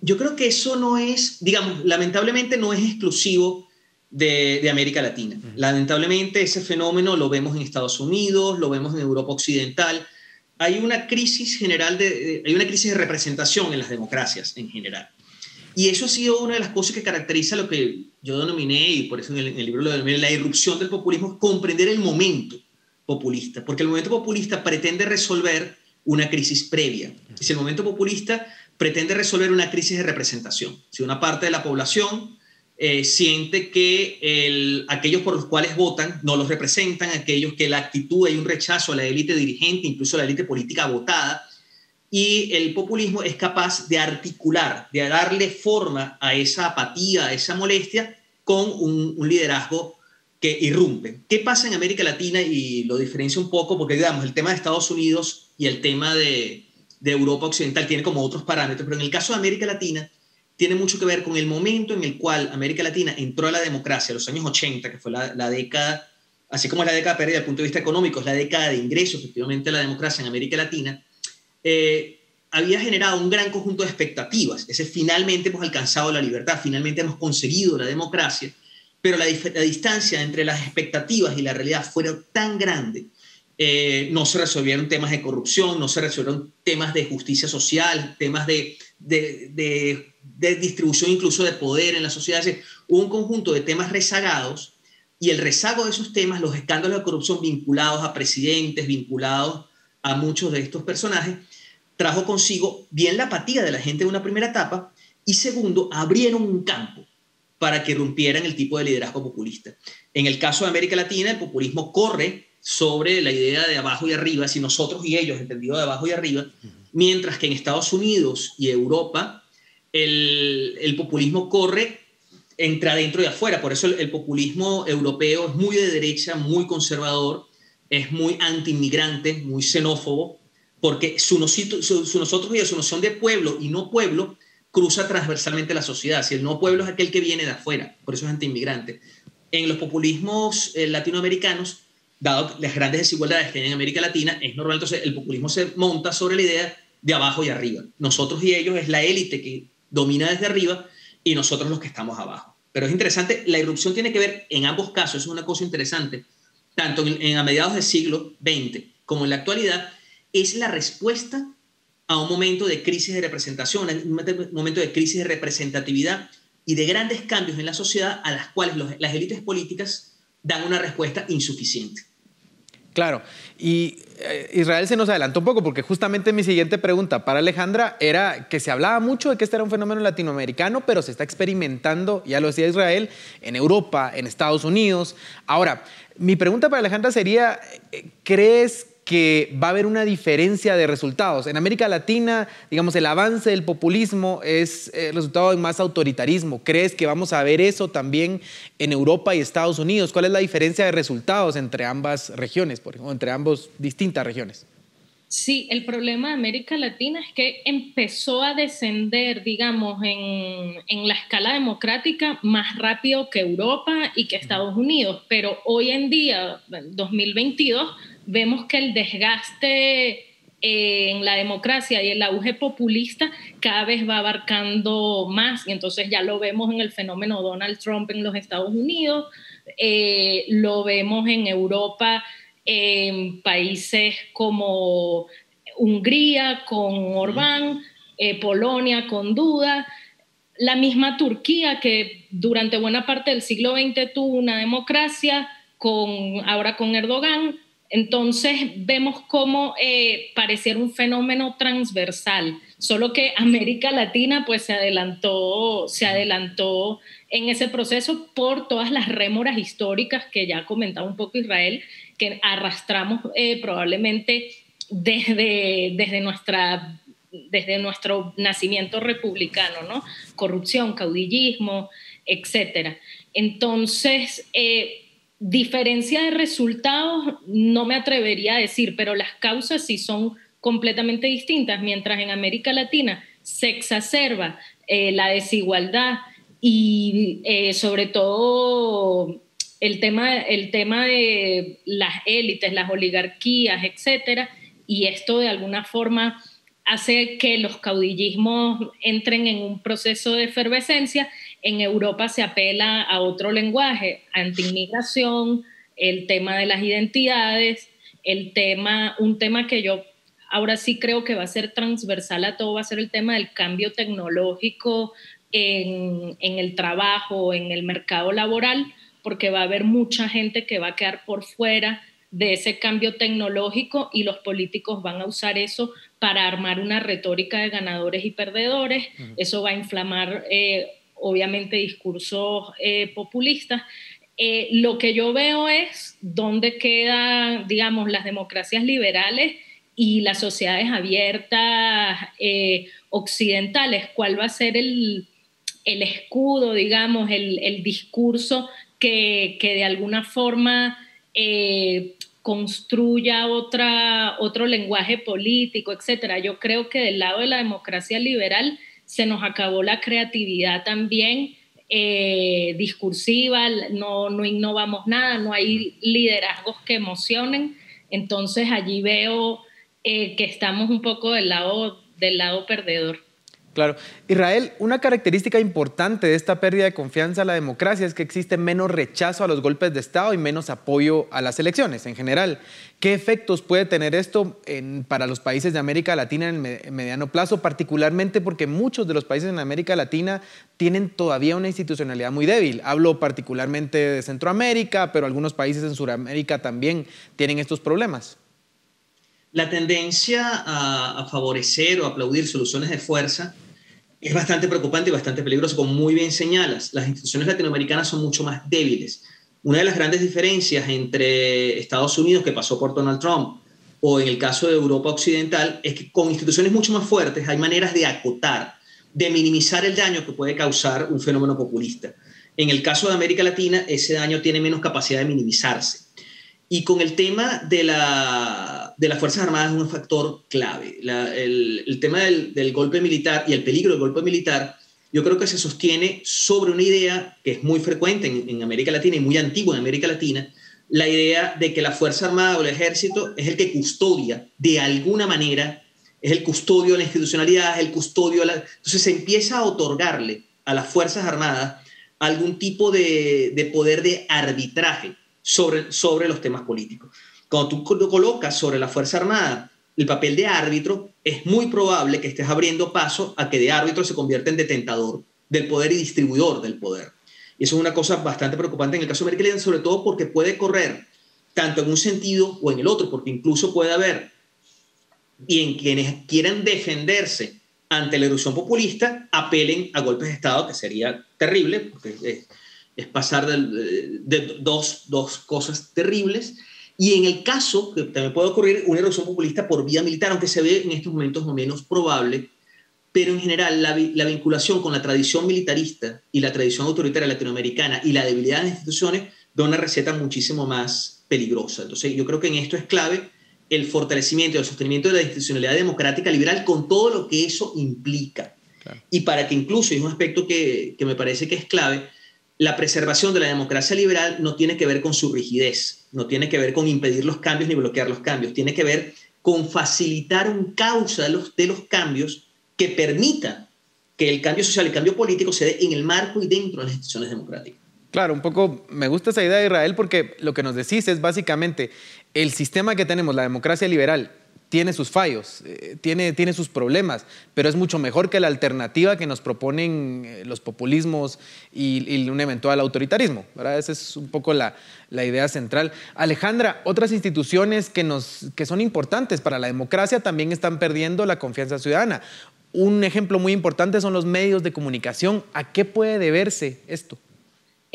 Yo creo que eso no es, digamos, lamentablemente no es exclusivo de, América Latina. Lamentablemente ese fenómeno lo vemos en Estados Unidos, lo vemos en Europa Occidental. Hay una crisis general, de, hay una crisis de representación en las democracias en general. Y eso ha sido una de las cosas que caracteriza lo que yo denominé, y por eso en el, libro lo denominé, la irrupción del populismo, comprender el momento populista, porque el momento populista pretende resolver una crisis previa. Si el momento populista pretende resolver una crisis de representación. Si una parte de la población eh, siente que aquellos por los cuales votan no los representan, aquellos que la actitud hay un rechazo a la élite dirigente, incluso a la élite política votada, y el populismo es capaz de articular, de darle forma a esa apatía, a esa molestia, con un, liderazgo que irrumpe. ¿Qué pasa en América Latina? Y lo diferencia un poco porque, digamos, el tema de Estados Unidos y el tema de, de Europa Occidental tiene como otros parámetros, pero en el caso de América Latina, tiene mucho que ver con el momento en el cual América Latina entró a la democracia, los años 80, que fue la, década, así como es la década perdida desde el punto de vista económico, es la década de ingreso efectivamente a la democracia en América Latina, eh, había generado un gran conjunto de expectativas. Ese finalmente hemos alcanzado la libertad, finalmente hemos conseguido la democracia, pero la, distancia entre las expectativas y la realidad fueron tan grande eh, no se resolvieron temas de corrupción, no se resolvieron temas de justicia social, temas de, de, distribución incluso de poder en la sociedad. Hubo un conjunto de temas rezagados y el rezago de esos temas, los escándalos de corrupción vinculados a presidentes, vinculados a muchos de estos personajes, trajo consigo bien la apatía de la gente en una primera etapa y segundo, abrieron un campo para que rompieran el tipo de liderazgo populista. En el caso de América Latina, el populismo corre sobre la idea de abajo y arriba, si nosotros y ellos, entendido de abajo y arriba, mientras que en Estados Unidos y Europa el, populismo corre entre adentro y afuera. Por eso el, populismo europeo es muy de derecha, muy conservador, es muy anti-inmigrante, muy xenófobo, porque su, nosotros y su noción de pueblo y no pueblo cruza transversalmente la sociedad. Si el no pueblo es aquel que viene de afuera, por eso es anti-inmigrante. En los populismos eh, latinoamericanos, dado las grandes desigualdades que hay en América Latina, es normal, entonces el populismo se monta sobre la idea de abajo y arriba. Nosotros y ellos es la élite que domina desde arriba y nosotros los que estamos abajo. Pero es interesante, la irrupción tiene que ver en ambos casos, es una cosa interesante, tanto en, a mediados del siglo XX como en la actualidad, es la respuesta a un momento de crisis de representación, un momento de crisis de representatividad y de grandes cambios en la sociedad a las cuales las élites políticas dan una respuesta insuficiente. Claro, y Israel se nos adelantó un poco porque justamente mi siguiente pregunta para Alejandra era que se hablaba mucho de que este era un fenómeno latinoamericano, pero se está experimentando, ya lo decía Israel, en Europa, en Estados Unidos. Ahora, mi pregunta para Alejandra sería, eh, ¿crees que va a haber una diferencia de resultados. En América Latina, digamos, el avance del populismo es el eh, resultado de más autoritarismo. ¿Crees que vamos a ver eso también en Europa y Estados Unidos? ¿Cuál es la diferencia de resultados entre ambas regiones, por ejemplo, entre ambas distintas regiones? Sí, el problema de América Latina es que empezó a descender, digamos, en, en, la escala democrática más rápido que Europa y que Estados Unidos, pero hoy en día, 2022, vemos que el desgaste en la democracia y el auge populista cada vez va abarcando más. Y entonces ya lo vemos en el fenómeno Donald Trump en los Estados Unidos, eh, lo vemos en Europa en países como Hungría con Orbán, eh, Polonia con Duda, la misma Turquía que durante buena parte del siglo XX tuvo una democracia, con, ahora con Erdogan, entonces vemos cómo eh, pareciera un fenómeno transversal, solo que América Latina pues se adelantó, se adelantó en ese proceso por todas las rémoras históricas que ya comentaba un poco Israel, que arrastramos eh, probablemente desde, desde, nuestra, desde nuestro nacimiento republicano, ¿no? Corrupción, caudillismo, etcétera. Entonces, eh, Diferencia de resultados no me atrevería a decir, pero las causas sí son completamente distintas. Mientras en América Latina se exacerba eh, la desigualdad y eh, sobre todo el tema, el tema de las élites, las oligarquías, etcétera, y esto de alguna forma hace que los caudillismos entren en un proceso de efervescencia en Europa se apela a otro lenguaje, anti-inmigración, el tema de las identidades, el tema, un tema que yo ahora sí creo que va a ser transversal a todo, va a ser el tema del cambio tecnológico en, en el trabajo, en el mercado laboral, porque va a haber mucha gente que va a quedar por fuera de ese cambio tecnológico y los políticos van a usar eso para armar una retórica de ganadores y perdedores. Eso va a inflamar eh, obviamente discursos eh, populistas. Eh, lo que yo veo es dónde quedan, digamos, las democracias liberales y las sociedades abiertas eh, occidentales, cuál va a ser el, escudo, digamos, el, discurso que, de alguna forma construya otra, otro lenguaje político, etcétera. Yo creo que del lado de la democracia liberal, se nos acabó la creatividad también eh, discursiva, no, no innovamos nada, no hay liderazgos que emocionen, entonces allí veo eh, que estamos un poco del lado, del lado perdedor. Claro. Israel, una característica importante de esta pérdida de confianza a la democracia es que existe menos rechazo a los golpes de Estado y menos apoyo a las elecciones en general. ¿Qué efectos puede tener esto para los países de América Latina en el mediano plazo, particularmente porque muchos de los países en América Latina tienen todavía una institucionalidad muy débil? Hablo particularmente de Centroamérica, pero algunos países en Sudamérica también tienen estos problemas. La tendencia a, a favorecer o aplaudir soluciones de fuerza es bastante preocupante y bastante peligroso, como muy bien señalas. Las instituciones latinoamericanas son mucho más débiles. Una de las grandes diferencias entre Estados Unidos, que pasó por Donald Trump, o en el caso de Europa Occidental, es que con instituciones mucho más fuertes hay maneras de acotar, de minimizar el daño que puede causar un fenómeno populista. En el caso de América Latina, ese daño tiene menos capacidad de minimizarse. Y con el tema de, la, de las Fuerzas Armadas es un factor clave. el, tema del, golpe militar y el peligro del golpe militar, yo creo que se sostiene sobre una idea que es muy frecuente en, en América Latina y muy antigua en América Latina, la idea de que la Fuerza Armada o el Ejército es el que custodia de alguna manera, es el custodio de la institucionalidad, es el custodio de la... Entonces se empieza a otorgarle a las Fuerzas Armadas algún tipo de, de poder de arbitraje sobre, sobre los temas políticos. Cuando tú colocas sobre la Fuerza Armada el papel de árbitro, es muy probable que estés abriendo paso a que de árbitro se convierta en detentador del poder y distribuidor del poder. Y eso es una cosa bastante preocupante en el caso de América sobre todo porque puede correr tanto en un sentido o en el otro, porque incluso puede haber, y en quienes quieran defenderse ante la erupción populista, apelen a golpes de Estado, que sería terrible, porque es pasar de, dos, dos, cosas terribles. Y en el caso, que también puede ocurrir una erupción populista por vía militar, aunque se ve en estos momentos menos probable, pero en general la, la, vinculación con la tradición militarista y la tradición autoritaria latinoamericana y la debilidad de las instituciones da una receta muchísimo más peligrosa. Entonces yo creo que en esto es clave el fortalecimiento y el sostenimiento de la institucionalidad democrática liberal con todo lo que eso implica. Y para que incluso, y es un aspecto que, que me parece que es clave, la preservación de la democracia liberal no tiene que ver con su rigidez, no tiene que ver con impedir los cambios ni bloquear los cambios, tiene que ver con facilitar un causa de los, cambios que permita que el cambio social, el cambio político se dé en el marco y dentro de las instituciones democráticas. Claro, un poco me gusta esa idea de Israel porque lo que nos decís es básicamente el sistema que tenemos, la democracia liberal, tiene sus fallos, eh, tiene, tiene sus problemas, pero es mucho mejor que la alternativa que nos proponen eh, los populismos y, un eventual autoritarismo. ¿verdad? Esa es un poco la, la, idea central. Alejandra, otras instituciones que, nos, que son importantes para la democracia también están perdiendo la confianza ciudadana. Un ejemplo muy importante son los medios de comunicación. ¿A qué puede deberse esto?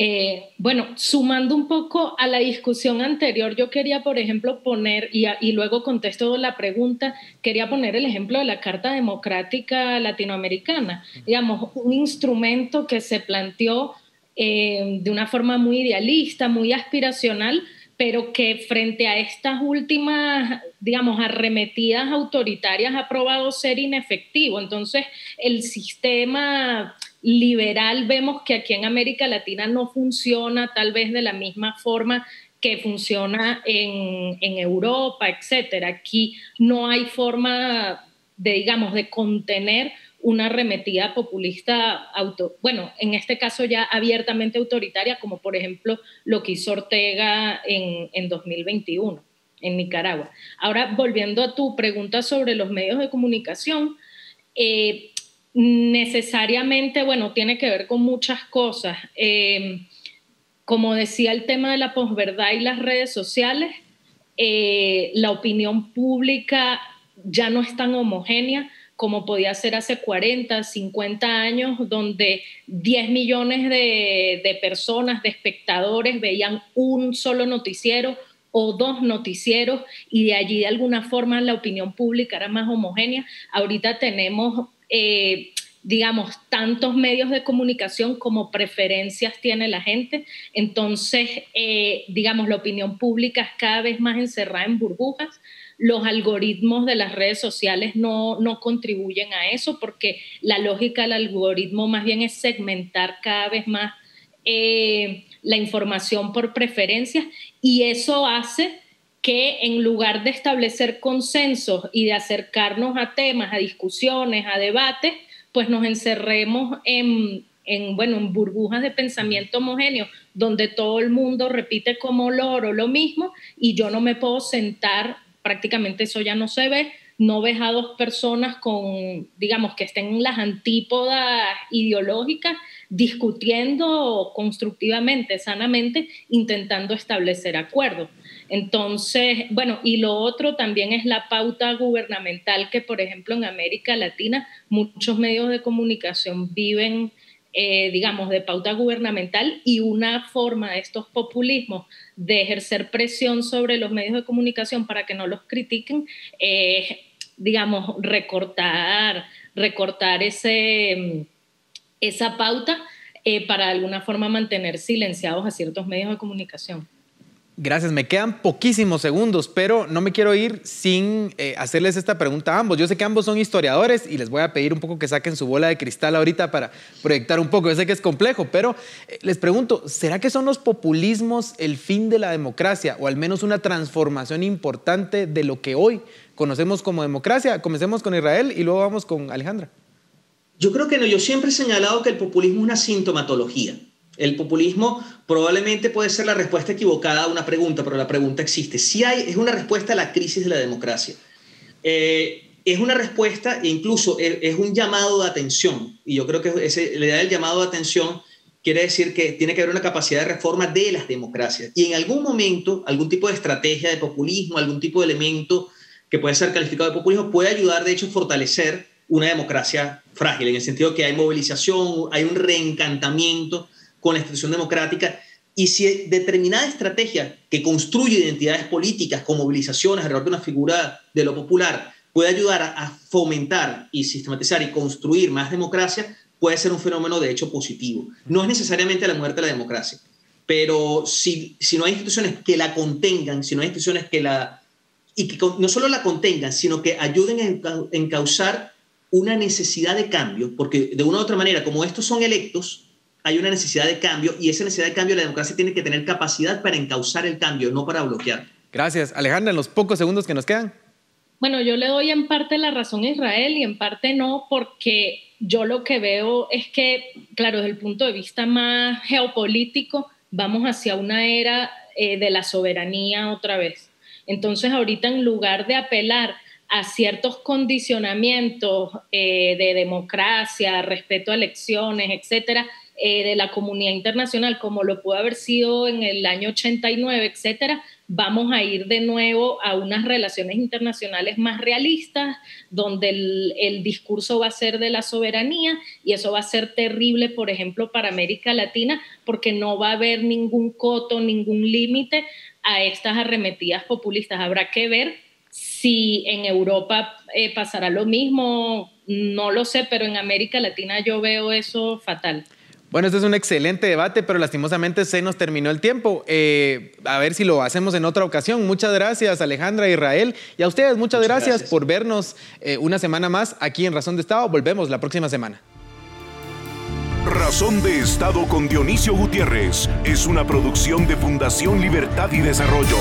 Eh, bueno, sumando un poco a la discusión anterior, yo quería, por ejemplo, poner, y, y, luego contesto la pregunta, quería poner el ejemplo de la Carta Democrática Latinoamericana, digamos, un instrumento que se planteó eh, de una forma muy idealista, muy aspiracional, pero que frente a estas últimas, digamos, arremetidas autoritarias ha probado ser inefectivo. Entonces, el sistema liberal vemos que aquí en América Latina no funciona tal vez de la misma forma que funciona en, Europa, etcétera. Aquí no hay forma de, digamos, de contener una arremetida populista, auto, bueno, en este caso ya abiertamente autoritaria, como por ejemplo lo que hizo Ortega en, en 2021 en Nicaragua. Ahora, volviendo a tu pregunta sobre los medios de comunicación, eh, necesariamente, bueno, tiene que ver con muchas cosas. Eh, como decía el tema de la posverdad y las redes sociales, eh, la opinión pública ya no es tan homogénea como podía ser hace 40, 50 años, donde 10 millones de, de personas, de espectadores, veían un solo noticiero o dos noticieros y de allí de alguna forma la opinión pública era más homogénea. Ahorita tenemos eh, digamos, tantos medios de comunicación como preferencias tiene la gente. Entonces, eh, digamos, la opinión pública es cada vez más encerrada en burbujas. Los algoritmos de las redes sociales no, contribuyen a eso porque la lógica del algoritmo más bien es segmentar cada vez más eh, la información por preferencias y eso hace que en lugar de establecer consensos y de acercarnos a temas, a discusiones, a debates, pues nos encerremos en, bueno, en burbujas de pensamiento homogéneo, donde todo el mundo repite como loro lo mismo y yo no me puedo sentar, prácticamente eso ya no se ve, no ves a dos personas con, digamos, que estén en las antípodas ideológicas discutiendo constructivamente, sanamente, intentando establecer acuerdos. Entonces, bueno, y lo otro también es la pauta gubernamental que, por ejemplo, en América Latina muchos medios de comunicación viven, eh, digamos, de pauta gubernamental y una forma de estos populismos de ejercer presión sobre los medios de comunicación para que no los critiquen es, digamos, recortar, recortar ese, esa pauta eh, para de alguna forma mantener silenciados a ciertos medios de comunicación. Gracias, me quedan poquísimos segundos, pero no me quiero ir sin eh, hacerles esta pregunta a ambos. Yo sé que ambos son historiadores y les voy a pedir un poco que saquen su bola de cristal ahorita para proyectar un poco. Yo sé que es complejo, pero eh, les pregunto, ¿será que son los populismos el fin de la democracia o al menos una transformación importante de lo que hoy conocemos como democracia? Comencemos con Israel y luego vamos con Alejandra. Yo creo que no, yo siempre he señalado que el populismo es una sintomatología. El populismo probablemente puede ser la respuesta equivocada a una pregunta, pero la pregunta existe. Si hay, es una respuesta a la crisis de la democracia. Eh, es una respuesta e incluso es, un llamado de atención. Y yo creo que ese, la idea del llamado de atención quiere decir que tiene que haber una capacidad de reforma de las democracias. Y en algún momento, algún tipo de estrategia de populismo, algún tipo de elemento que puede ser calificado de populismo, puede ayudar, de hecho, a fortalecer una democracia frágil, en el sentido que hay movilización, hay un reencantamiento con la institución democrática. Y si determinada estrategia que construye identidades políticas con movilizaciones alrededor de una figura de lo popular puede ayudar a, fomentar y sistematizar y construir más democracia, puede ser un fenómeno de hecho positivo. No es necesariamente la muerte de la democracia, pero si, si no hay instituciones que la contengan, si no hay instituciones que la y que no solo la contengan, sino que ayuden a encauzar una necesidad de cambio, porque de una u otra manera, como estos son electos, hay una necesidad de cambio y esa necesidad de cambio la democracia tiene que tener capacidad para encauzar el cambio, no para bloquear. Gracias. Alejandra, en los pocos segundos que nos quedan. Bueno, yo le doy en parte la razón a Israel y en parte no, porque yo lo que veo es que, claro, desde el punto de vista más geopolítico, vamos hacia una era eh, de la soberanía otra vez. Entonces, ahorita en lugar de apelar a ciertos condicionamientos eh, de democracia, respeto a elecciones, etcétera, eh, de la comunidad internacional, como lo pudo haber sido en el año 89, etcétera, vamos a ir de nuevo a unas relaciones internacionales más realistas, donde el, el, discurso va a ser de la soberanía y eso va a ser terrible, por ejemplo, para América Latina, porque no va a haber ningún coto, ningún límite a estas arremetidas populistas. Habrá que ver si en Europa eh, pasará lo mismo, no lo sé, pero en América Latina yo veo eso fatal. Bueno, este es un excelente debate, pero lastimosamente se nos terminó el tiempo. Eh, a ver si lo hacemos en otra ocasión. Muchas gracias, Alejandra Israel. Y a ustedes, muchas, gracias, por vernos eh, una semana más aquí en Razón de Estado. Volvemos la próxima semana. Razón de Estado con Dionisio Gutiérrez es una producción de Fundación Libertad y Desarrollo.